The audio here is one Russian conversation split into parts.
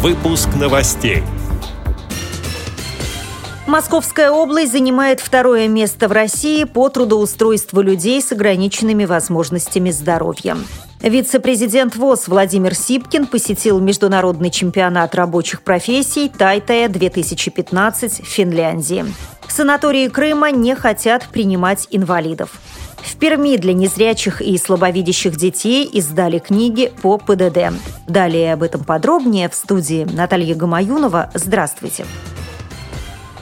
Выпуск новостей. Московская область занимает второе место в России по трудоустройству людей с ограниченными возможностями здоровья. Вице-президент ВОЗ Владимир Сипкин посетил международный чемпионат рабочих профессий Тайтая-2015 в Финляндии. Санатории Крыма не хотят принимать инвалидов. В Перми для незрячих и слабовидящих детей издали книги по ПДД. Далее об этом подробнее в студии Наталья Гамаюнова. Здравствуйте. Здравствуйте.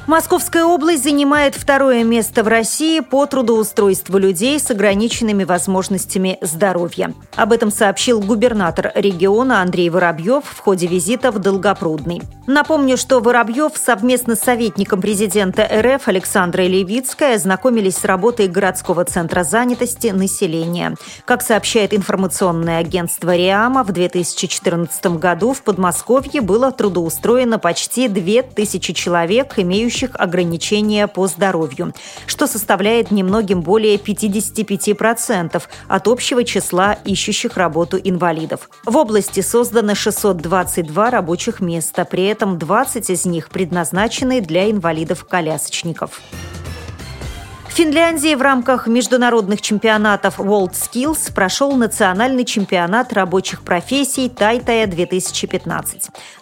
Московская область занимает второе место в России по трудоустройству людей с ограниченными возможностями здоровья. Об этом сообщил губернатор региона Андрей Воробьев в ходе визита в Долгопрудный. Напомню, что Воробьев совместно с советником президента РФ Александрой Левицкой ознакомились с работой городского центра занятости населения. Как сообщает информационное агентство РИАМа, в 2014 году в Подмосковье было трудоустроено почти 2000 человек, имеющих имеющих ограничения по здоровью, что составляет немногим более 55% от общего числа ищущих работу инвалидов. В области создано 622 рабочих места, при этом 20 из них предназначены для инвалидов-колясочников. Финляндии в рамках международных чемпионатов World Skills прошел национальный чемпионат рабочих профессий Тайтая-2015.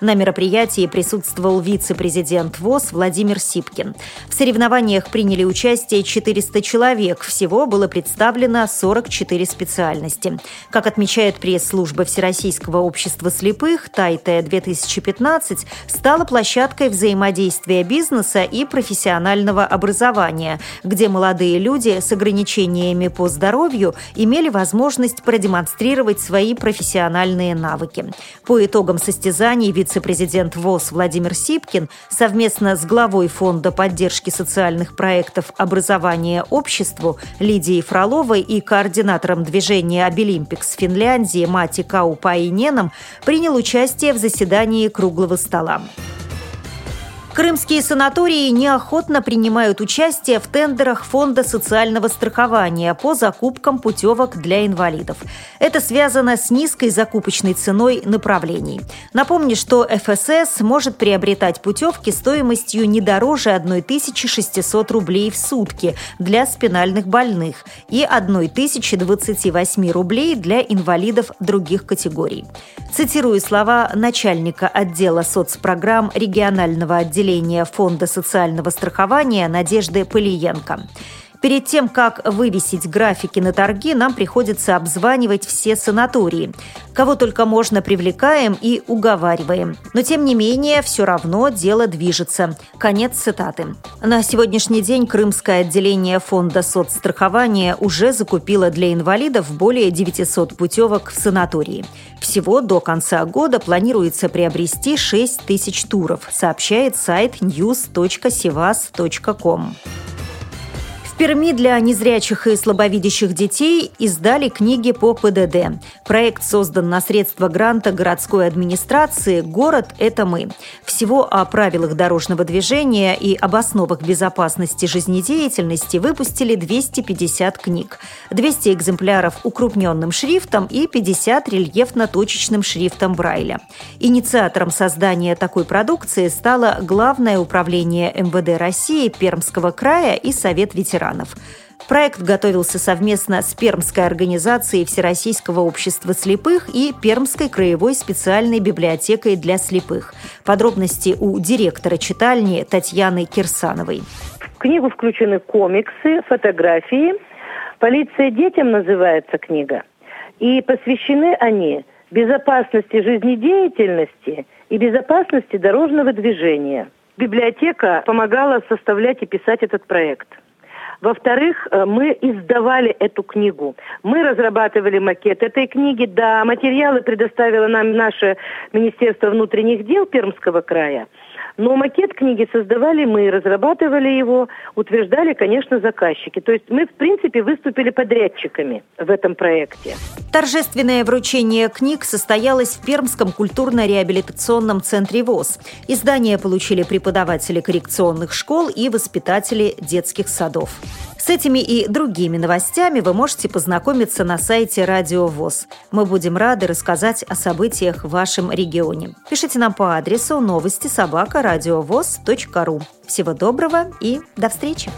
На мероприятии присутствовал вице-президент ВОЗ Владимир Сипкин. В соревнованиях приняли участие 400 человек. Всего было представлено 44 специальности. Как отмечает пресс-служба Всероссийского общества слепых, Тайтая-2015 стала площадкой взаимодействия бизнеса и профессионального образования, где молодые молодые люди с ограничениями по здоровью имели возможность продемонстрировать свои профессиональные навыки. По итогам состязаний вице-президент ВОЗ Владимир Сипкин совместно с главой Фонда поддержки социальных проектов образования обществу Лидией Фроловой и координатором движения «Обилимпикс» Финляндии Мати Каупайненом принял участие в заседании круглого стола. Крымские санатории неохотно принимают участие в тендерах Фонда социального страхования по закупкам путевок для инвалидов. Это связано с низкой закупочной ценой направлений. Напомню, что ФСС может приобретать путевки стоимостью не дороже 1600 рублей в сутки для спинальных больных и 1028 рублей для инвалидов других категорий. Цитирую слова начальника отдела соцпрограмм регионального отделения отделения Фонда социального страхования Надежды Полиенко. Перед тем, как вывесить графики на торги, нам приходится обзванивать все санатории. Кого только можно привлекаем и уговариваем. Но, тем не менее, все равно дело движется. Конец цитаты. На сегодняшний день Крымское отделение фонда соцстрахования уже закупило для инвалидов более 900 путевок в санатории. Всего до конца года планируется приобрести 6 тысяч туров, сообщает сайт news.sivas.com. В Перми для незрячих и слабовидящих детей издали книги по ПДД. Проект создан на средства гранта городской администрации «Город – это мы». Всего о правилах дорожного движения и об основах безопасности жизнедеятельности выпустили 250 книг. 200 экземпляров укрупненным шрифтом и 50 рельефно-точечным шрифтом Брайля. Инициатором создания такой продукции стало Главное управление МВД России Пермского края и Совет ветеранов ветеранов. Проект готовился совместно с Пермской организацией Всероссийского общества слепых и Пермской краевой специальной библиотекой для слепых. Подробности у директора читальни Татьяны Кирсановой. В книгу включены комиксы, фотографии. «Полиция детям» называется книга. И посвящены они безопасности жизнедеятельности и безопасности дорожного движения. Библиотека помогала составлять и писать этот проект – во-вторых, э, мы издавали эту книгу. Мы разрабатывали макет этой книги. Да, материалы предоставило нам наше Министерство внутренних дел Пермского края. Но макет книги создавали мы, разрабатывали его, утверждали, конечно, заказчики. То есть мы, в принципе, выступили подрядчиками в этом проекте. Торжественное вручение книг состоялось в Пермском культурно-реабилитационном центре ВОЗ. Издания получили преподаватели коррекционных школ и воспитатели детских садов. С этими и другими новостями вы можете познакомиться на сайте Радио ВОЗ. Мы будем рады рассказать о событиях в вашем регионе. Пишите нам по адресу новости собака ру. Всего доброго и до встречи!